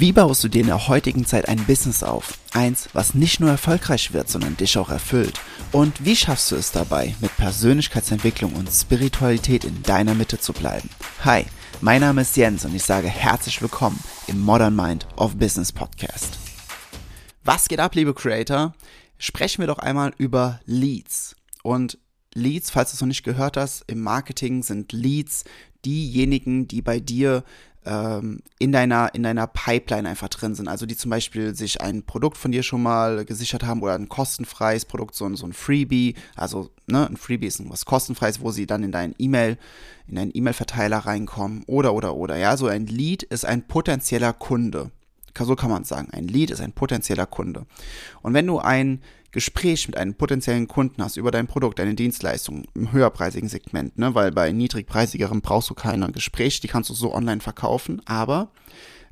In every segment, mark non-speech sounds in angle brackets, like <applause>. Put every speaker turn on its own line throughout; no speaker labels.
Wie baust du dir in der heutigen Zeit ein Business auf? Eins, was nicht nur erfolgreich wird, sondern dich auch erfüllt. Und wie schaffst du es dabei, mit Persönlichkeitsentwicklung und Spiritualität in deiner Mitte zu bleiben? Hi, mein Name ist Jens und ich sage herzlich willkommen im Modern Mind of Business Podcast. Was geht ab, liebe Creator? Sprechen wir doch einmal über Leads. Und Leads, falls du es noch nicht gehört hast, im Marketing sind Leads diejenigen, die bei dir ähm, in deiner, in deiner Pipeline einfach drin sind. Also die zum Beispiel sich ein Produkt von dir schon mal gesichert haben oder ein kostenfreies Produkt, so ein, so ein Freebie. Also ne, ein Freebie ist was kostenfreies, wo sie dann in deinen E-Mail, in deinen E-Mail-Verteiler reinkommen oder oder oder. Ja, so ein Lead ist ein potenzieller Kunde. So kann man sagen. Ein Lead ist ein potenzieller Kunde. Und wenn du ein Gespräch mit einem potenziellen Kunden hast über dein Produkt, deine Dienstleistung im höherpreisigen Segment, ne? weil bei niedrigpreisigerem brauchst du keine Gespräche, die kannst du so online verkaufen, aber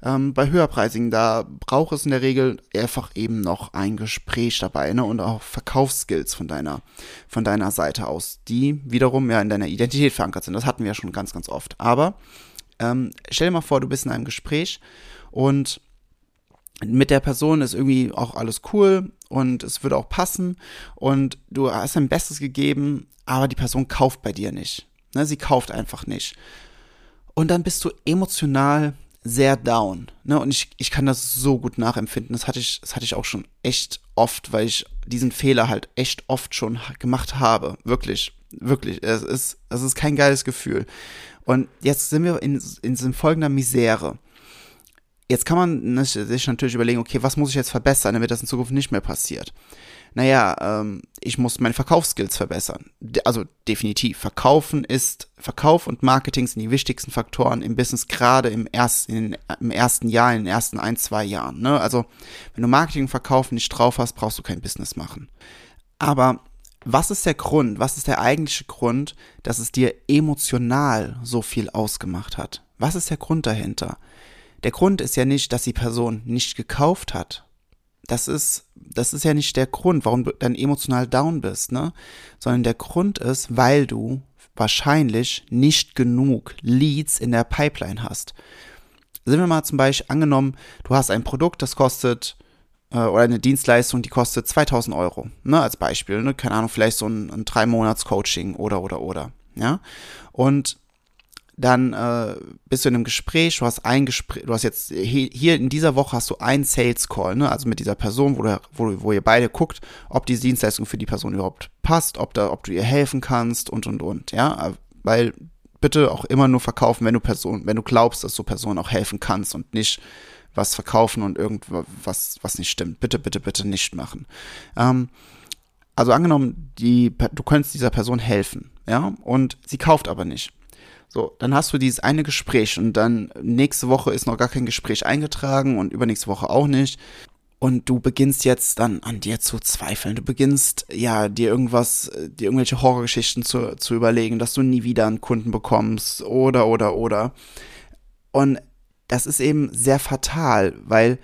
ähm, bei höherpreisigen, da braucht es in der Regel einfach eben noch ein Gespräch dabei ne? und auch Verkaufsskills von deiner, von deiner Seite aus, die wiederum ja in deiner Identität verankert sind. Das hatten wir ja schon ganz, ganz oft. Aber ähm, stell dir mal vor, du bist in einem Gespräch und mit der Person ist irgendwie auch alles cool und es würde auch passen und du hast dein Bestes gegeben, aber die Person kauft bei dir nicht. Ne, sie kauft einfach nicht. Und dann bist du emotional sehr down. Ne? Und ich, ich kann das so gut nachempfinden. Das hatte, ich, das hatte ich auch schon echt oft, weil ich diesen Fehler halt echt oft schon gemacht habe. Wirklich, wirklich. Es ist, es ist kein geiles Gefühl. Und jetzt sind wir in, in, in folgender Misere. Jetzt kann man sich natürlich überlegen, okay, was muss ich jetzt verbessern, damit das in Zukunft nicht mehr passiert? Naja, ähm, ich muss meine Verkaufsskills verbessern. Also definitiv. Verkaufen ist, Verkauf und Marketing sind die wichtigsten Faktoren im Business, gerade im ersten, im ersten Jahr, in den ersten ein, zwei Jahren. Ne? Also, wenn du Marketing und Verkaufen nicht drauf hast, brauchst du kein Business machen. Aber was ist der Grund, was ist der eigentliche Grund, dass es dir emotional so viel ausgemacht hat? Was ist der Grund dahinter? Der Grund ist ja nicht, dass die Person nicht gekauft hat. Das ist, das ist ja nicht der Grund, warum du dann emotional down bist, ne? Sondern der Grund ist, weil du wahrscheinlich nicht genug Leads in der Pipeline hast. Sind wir mal zum Beispiel angenommen, du hast ein Produkt, das kostet äh, oder eine Dienstleistung, die kostet 2000 Euro, ne, als Beispiel, ne, keine Ahnung, vielleicht so ein, ein drei Monats Coaching oder oder oder, ja, und dann äh, bist du in einem Gespräch, du hast ein Gespräch, du hast jetzt hier in dieser Woche hast du einen Sales Call, ne, also mit dieser Person, wo, du, wo, wo ihr beide guckt, ob die Dienstleistung für die Person überhaupt passt, ob da, ob du ihr helfen kannst und und und, ja, weil bitte auch immer nur verkaufen, wenn du Person, wenn du glaubst, dass du Person auch helfen kannst und nicht was verkaufen und irgendwas, was nicht stimmt. Bitte, bitte, bitte nicht machen. Ähm, also angenommen, die, du könntest dieser Person helfen, ja, und sie kauft aber nicht so, dann hast du dieses eine Gespräch und dann nächste Woche ist noch gar kein Gespräch eingetragen und übernächste Woche auch nicht. Und du beginnst jetzt dann an dir zu zweifeln. Du beginnst, ja, dir irgendwas, dir irgendwelche Horrorgeschichten zu, zu überlegen, dass du nie wieder einen Kunden bekommst oder, oder, oder. Und das ist eben sehr fatal, weil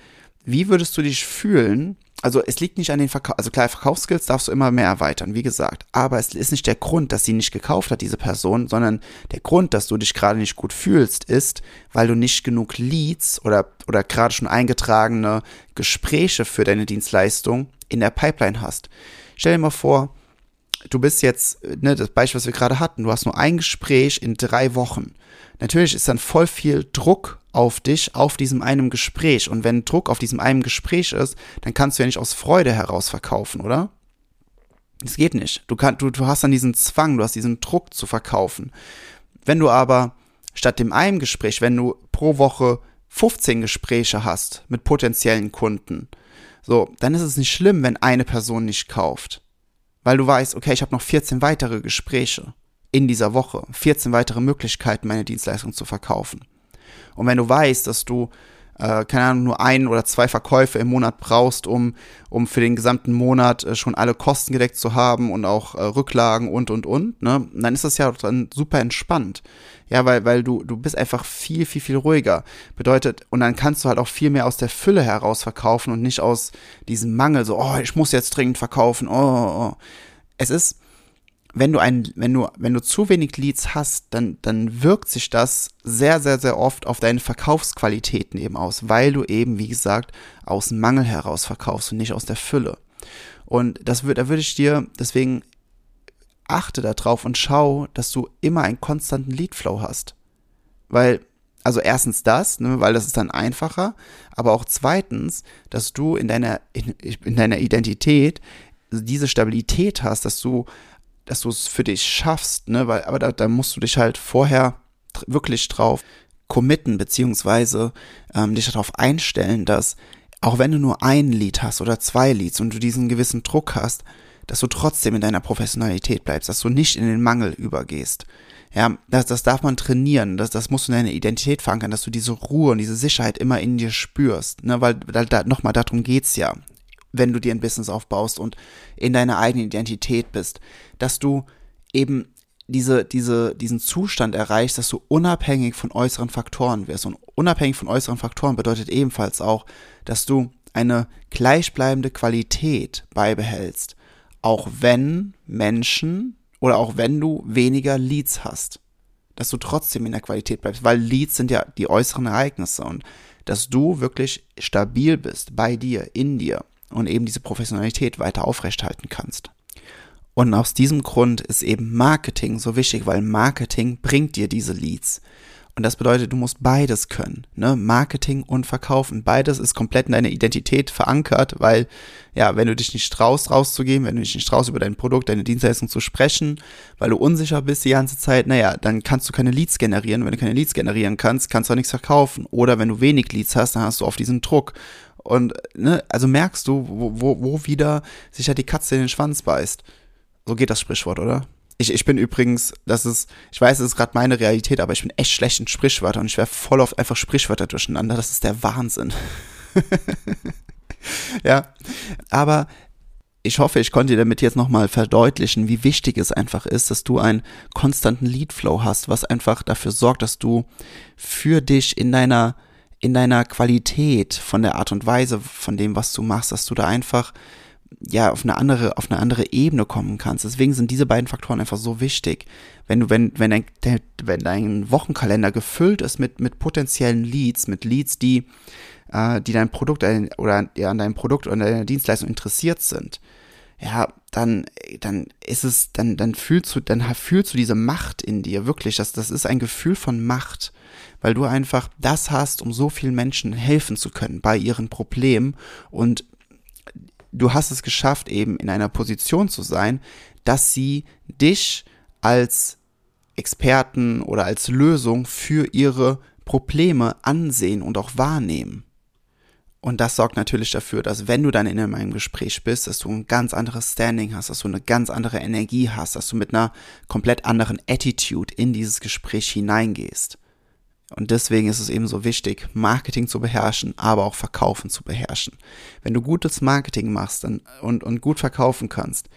wie würdest du dich fühlen, also es liegt nicht an den Verkauf, also klar, Verkaufsskills darfst du immer mehr erweitern, wie gesagt. Aber es ist nicht der Grund, dass sie nicht gekauft hat, diese Person, sondern der Grund, dass du dich gerade nicht gut fühlst, ist, weil du nicht genug Leads oder, oder gerade schon eingetragene Gespräche für deine Dienstleistung in der Pipeline hast. Stell dir mal vor, du bist jetzt, ne, das Beispiel, was wir gerade hatten, du hast nur ein Gespräch in drei Wochen. Natürlich ist dann voll viel Druck auf dich, auf diesem einen Gespräch. Und wenn Druck auf diesem einen Gespräch ist, dann kannst du ja nicht aus Freude heraus verkaufen, oder? Das geht nicht. Du, kann, du, du hast dann diesen Zwang, du hast diesen Druck zu verkaufen. Wenn du aber statt dem einen Gespräch, wenn du pro Woche 15 Gespräche hast mit potenziellen Kunden, so, dann ist es nicht schlimm, wenn eine Person nicht kauft. Weil du weißt, okay, ich habe noch 14 weitere Gespräche in dieser Woche, 14 weitere Möglichkeiten, meine Dienstleistung zu verkaufen. Und wenn du weißt, dass du, äh, keine Ahnung, nur ein oder zwei Verkäufe im Monat brauchst, um, um für den gesamten Monat äh, schon alle Kosten gedeckt zu haben und auch äh, Rücklagen und, und, und, ne, dann ist das ja dann super entspannt. Ja, weil, weil du, du bist einfach viel, viel, viel ruhiger. Bedeutet, und dann kannst du halt auch viel mehr aus der Fülle heraus verkaufen und nicht aus diesem Mangel, so, oh, ich muss jetzt dringend verkaufen, oh, oh, oh. Es ist, wenn du ein, wenn du, wenn du zu wenig Leads hast, dann, dann wirkt sich das sehr, sehr, sehr oft auf deine Verkaufsqualitäten eben aus, weil du eben, wie gesagt, aus Mangel heraus verkaufst und nicht aus der Fülle. Und das wird, da würde ich dir, deswegen achte darauf und schau, dass du immer einen konstanten Leadflow hast. Weil, also erstens das, ne, weil das ist dann einfacher, aber auch zweitens, dass du in deiner, in, in deiner Identität diese Stabilität hast, dass du dass du es für dich schaffst, ne, weil, aber da, da musst du dich halt vorher wirklich drauf committen, beziehungsweise ähm, dich darauf einstellen, dass auch wenn du nur ein Lied hast oder zwei Lieds und du diesen gewissen Druck hast, dass du trotzdem in deiner Professionalität bleibst, dass du nicht in den Mangel übergehst. Ja, das, das darf man trainieren, das, das musst du in deine Identität verankern, dass du diese Ruhe und diese Sicherheit immer in dir spürst, ne, weil da, da, nochmal darum geht's ja wenn du dir ein Business aufbaust und in deiner eigenen Identität bist, dass du eben diese, diese, diesen Zustand erreichst, dass du unabhängig von äußeren Faktoren wirst. Und unabhängig von äußeren Faktoren bedeutet ebenfalls auch, dass du eine gleichbleibende Qualität beibehältst, auch wenn Menschen oder auch wenn du weniger Leads hast, dass du trotzdem in der Qualität bleibst, weil Leads sind ja die äußeren Ereignisse und dass du wirklich stabil bist bei dir, in dir und eben diese Professionalität weiter aufrechthalten kannst. Und aus diesem Grund ist eben Marketing so wichtig, weil Marketing bringt dir diese Leads. Und das bedeutet, du musst beides können, ne? Marketing und Verkaufen. Beides ist komplett in deiner Identität verankert, weil, ja, wenn du dich nicht traust, rauszugehen, wenn du dich nicht traust, über dein Produkt, deine Dienstleistung zu sprechen, weil du unsicher bist die ganze Zeit, naja, dann kannst du keine Leads generieren. Wenn du keine Leads generieren kannst, kannst du auch nichts verkaufen. Oder wenn du wenig Leads hast, dann hast du auf diesen Druck. Und, ne, also merkst du, wo, wo, wo wieder sich ja die Katze in den Schwanz beißt. So geht das Sprichwort, oder? Ich, ich bin übrigens, das ist, ich weiß, es ist gerade meine Realität, aber ich bin echt schlecht in Sprichwörtern und ich werfe voll oft einfach Sprichwörter durcheinander. Das ist der Wahnsinn. <laughs> ja, aber ich hoffe, ich konnte dir damit jetzt nochmal verdeutlichen, wie wichtig es einfach ist, dass du einen konstanten Leadflow hast, was einfach dafür sorgt, dass du für dich in deiner in deiner Qualität, von der Art und Weise, von dem, was du machst, dass du da einfach ja auf eine andere auf eine andere Ebene kommen kannst. Deswegen sind diese beiden Faktoren einfach so wichtig. Wenn du wenn wenn dein, wenn dein Wochenkalender gefüllt ist mit mit potenziellen Leads, mit Leads, die äh, die dein Produkt oder ja, an deinem Produkt oder deiner Dienstleistung interessiert sind, ja, dann, dann ist es, dann, dann fühlst du, dann fühlst du diese Macht in dir, wirklich. Das, das ist ein Gefühl von Macht weil du einfach das hast, um so vielen Menschen helfen zu können bei ihren Problemen und du hast es geschafft, eben in einer Position zu sein, dass sie dich als Experten oder als Lösung für ihre Probleme ansehen und auch wahrnehmen. Und das sorgt natürlich dafür, dass wenn du dann in einem Gespräch bist, dass du ein ganz anderes Standing hast, dass du eine ganz andere Energie hast, dass du mit einer komplett anderen Attitude in dieses Gespräch hineingehst. Und deswegen ist es eben so wichtig, Marketing zu beherrschen, aber auch Verkaufen zu beherrschen. Wenn du gutes Marketing machst dann, und, und gut verkaufen kannst,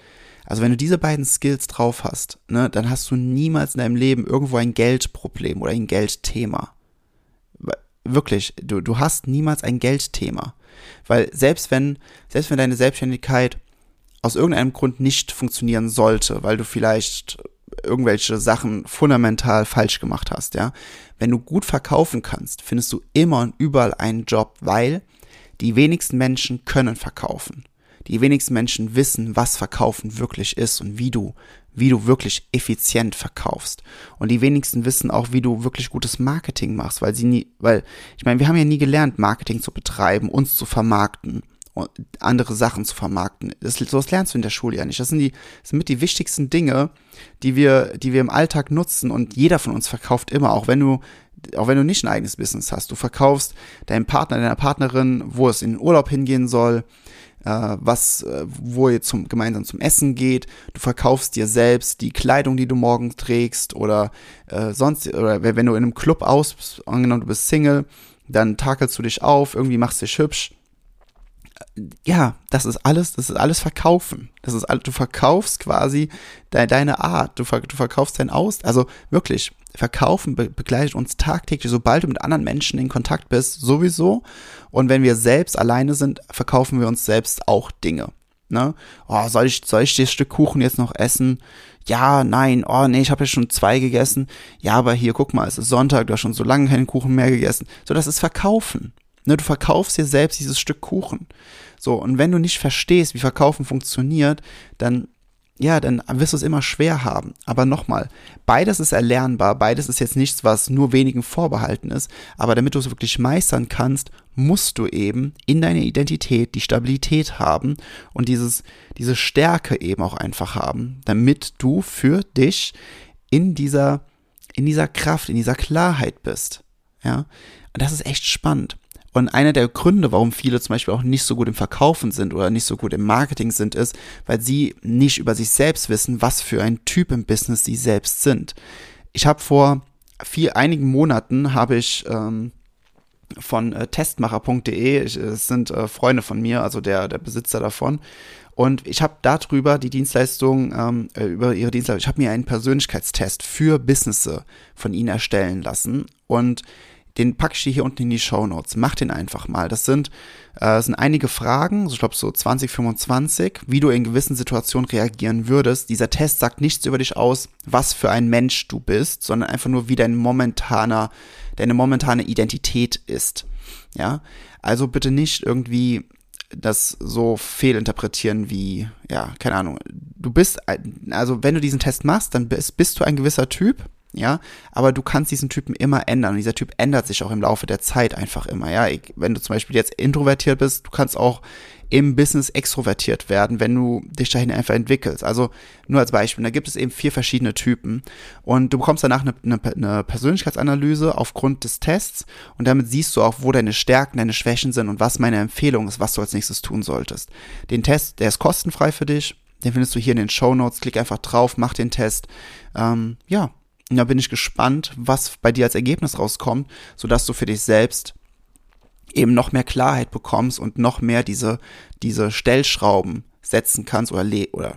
also wenn du diese beiden Skills drauf hast, ne, dann hast du niemals in deinem Leben irgendwo ein Geldproblem oder ein Geldthema. Wirklich, du, du hast niemals ein Geldthema. Weil selbst wenn, selbst wenn deine Selbstständigkeit aus irgendeinem Grund nicht funktionieren sollte, weil du vielleicht irgendwelche Sachen fundamental falsch gemacht hast, ja. Wenn du gut verkaufen kannst, findest du immer und überall einen Job, weil die wenigsten Menschen können verkaufen. Die wenigsten Menschen wissen, was Verkaufen wirklich ist und wie du, wie du wirklich effizient verkaufst. Und die wenigsten wissen auch, wie du wirklich gutes Marketing machst, weil sie nie, weil, ich meine, wir haben ja nie gelernt, Marketing zu betreiben, uns zu vermarkten andere Sachen zu vermarkten. Das, sowas lernst du in der Schule ja nicht. Das sind die, das sind mit die wichtigsten Dinge, die wir, die wir im Alltag nutzen und jeder von uns verkauft immer, auch wenn du, auch wenn du nicht ein eigenes Business hast. Du verkaufst deinem Partner, deiner Partnerin, wo es in den Urlaub hingehen soll, äh, was, äh, wo ihr zum, gemeinsam zum Essen geht. Du verkaufst dir selbst die Kleidung, die du morgen trägst oder äh, sonst, oder wenn du in einem Club aus, angenommen du bist Single, dann takelst du dich auf, irgendwie machst dich hübsch ja, das ist alles, das ist alles Verkaufen. Das ist alles, du verkaufst quasi de, deine Art, du, du verkaufst dein Aus, also wirklich, Verkaufen be begleitet uns tagtäglich, sobald du mit anderen Menschen in Kontakt bist, sowieso. Und wenn wir selbst alleine sind, verkaufen wir uns selbst auch Dinge. Ne? Oh, soll ich, soll ich das Stück Kuchen jetzt noch essen? ja, nein, oh nee, ich habe ja schon zwei gegessen. Ja, aber hier, guck mal, es ist Sonntag, du hast schon so lange keinen Kuchen mehr gegessen. So, das ist Verkaufen. Ne, du verkaufst dir selbst dieses Stück Kuchen. So, und wenn du nicht verstehst, wie Verkaufen funktioniert, dann ja, dann wirst du es immer schwer haben. Aber nochmal, beides ist erlernbar, beides ist jetzt nichts, was nur wenigen vorbehalten ist, aber damit du es wirklich meistern kannst, musst du eben in deiner Identität die Stabilität haben und dieses, diese Stärke eben auch einfach haben, damit du für dich in dieser, in dieser Kraft, in dieser Klarheit bist. Ja, und das ist echt spannend. Und einer der Gründe, warum viele zum Beispiel auch nicht so gut im Verkaufen sind oder nicht so gut im Marketing sind, ist, weil sie nicht über sich selbst wissen, was für ein Typ im Business sie selbst sind. Ich habe vor vier, einigen Monaten habe ich ähm, von äh, testmacher.de, es sind äh, Freunde von mir, also der, der Besitzer davon, und ich habe darüber die Dienstleistung, ähm, äh, über ihre Dienstleistung, ich habe mir einen Persönlichkeitstest für Business von ihnen erstellen lassen. Und den packe ich dir hier unten in die Show Notes. Mach den einfach mal. Das sind, äh, sind einige Fragen, ich glaube so 20, 25, wie du in gewissen Situationen reagieren würdest. Dieser Test sagt nichts über dich aus, was für ein Mensch du bist, sondern einfach nur, wie dein momentaner, deine momentane Identität ist. Ja, also bitte nicht irgendwie das so fehlinterpretieren wie, ja, keine Ahnung. Du bist, also wenn du diesen Test machst, dann bist, bist du ein gewisser Typ, ja, aber du kannst diesen Typen immer ändern und dieser Typ ändert sich auch im Laufe der Zeit einfach immer, ja. Wenn du zum Beispiel jetzt introvertiert bist, du kannst auch im Business extrovertiert werden, wenn du dich dahin einfach entwickelst. Also nur als Beispiel, da gibt es eben vier verschiedene Typen und du bekommst danach eine, eine, eine Persönlichkeitsanalyse aufgrund des Tests und damit siehst du auch, wo deine Stärken, deine Schwächen sind und was meine Empfehlung ist, was du als nächstes tun solltest. Den Test, der ist kostenfrei für dich. Den findest du hier in den Show Notes. Klick einfach drauf, mach den Test. Ähm, ja, und da bin ich gespannt, was bei dir als Ergebnis rauskommt, sodass du für dich selbst eben noch mehr Klarheit bekommst und noch mehr diese, diese Stellschrauben setzen kannst oder, le oder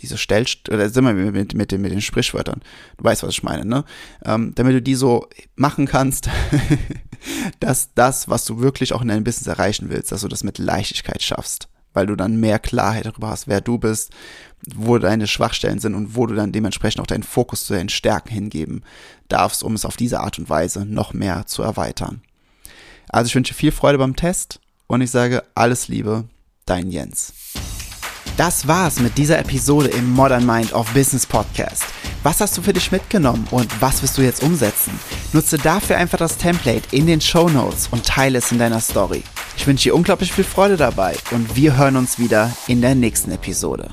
diese Stell, oder sind wir mit, mit, mit, den, mit den Sprichwörtern. Du weißt, was ich meine, ne? Ähm, damit du die so machen kannst, <laughs> dass das, was du wirklich auch in deinem Business erreichen willst, dass du das mit Leichtigkeit schaffst weil du dann mehr Klarheit darüber hast, wer du bist, wo deine Schwachstellen sind und wo du dann dementsprechend auch deinen Fokus zu deinen Stärken hingeben darfst, um es auf diese Art und Weise noch mehr zu erweitern. Also ich wünsche viel Freude beim Test und ich sage alles Liebe, dein Jens. Das war's mit dieser Episode im Modern Mind of Business Podcast. Was hast du für dich mitgenommen und was wirst du jetzt umsetzen? Nutze dafür einfach das Template in den Show Notes und teile es in deiner Story. Ich wünsche dir unglaublich viel Freude dabei und wir hören uns wieder in der nächsten Episode.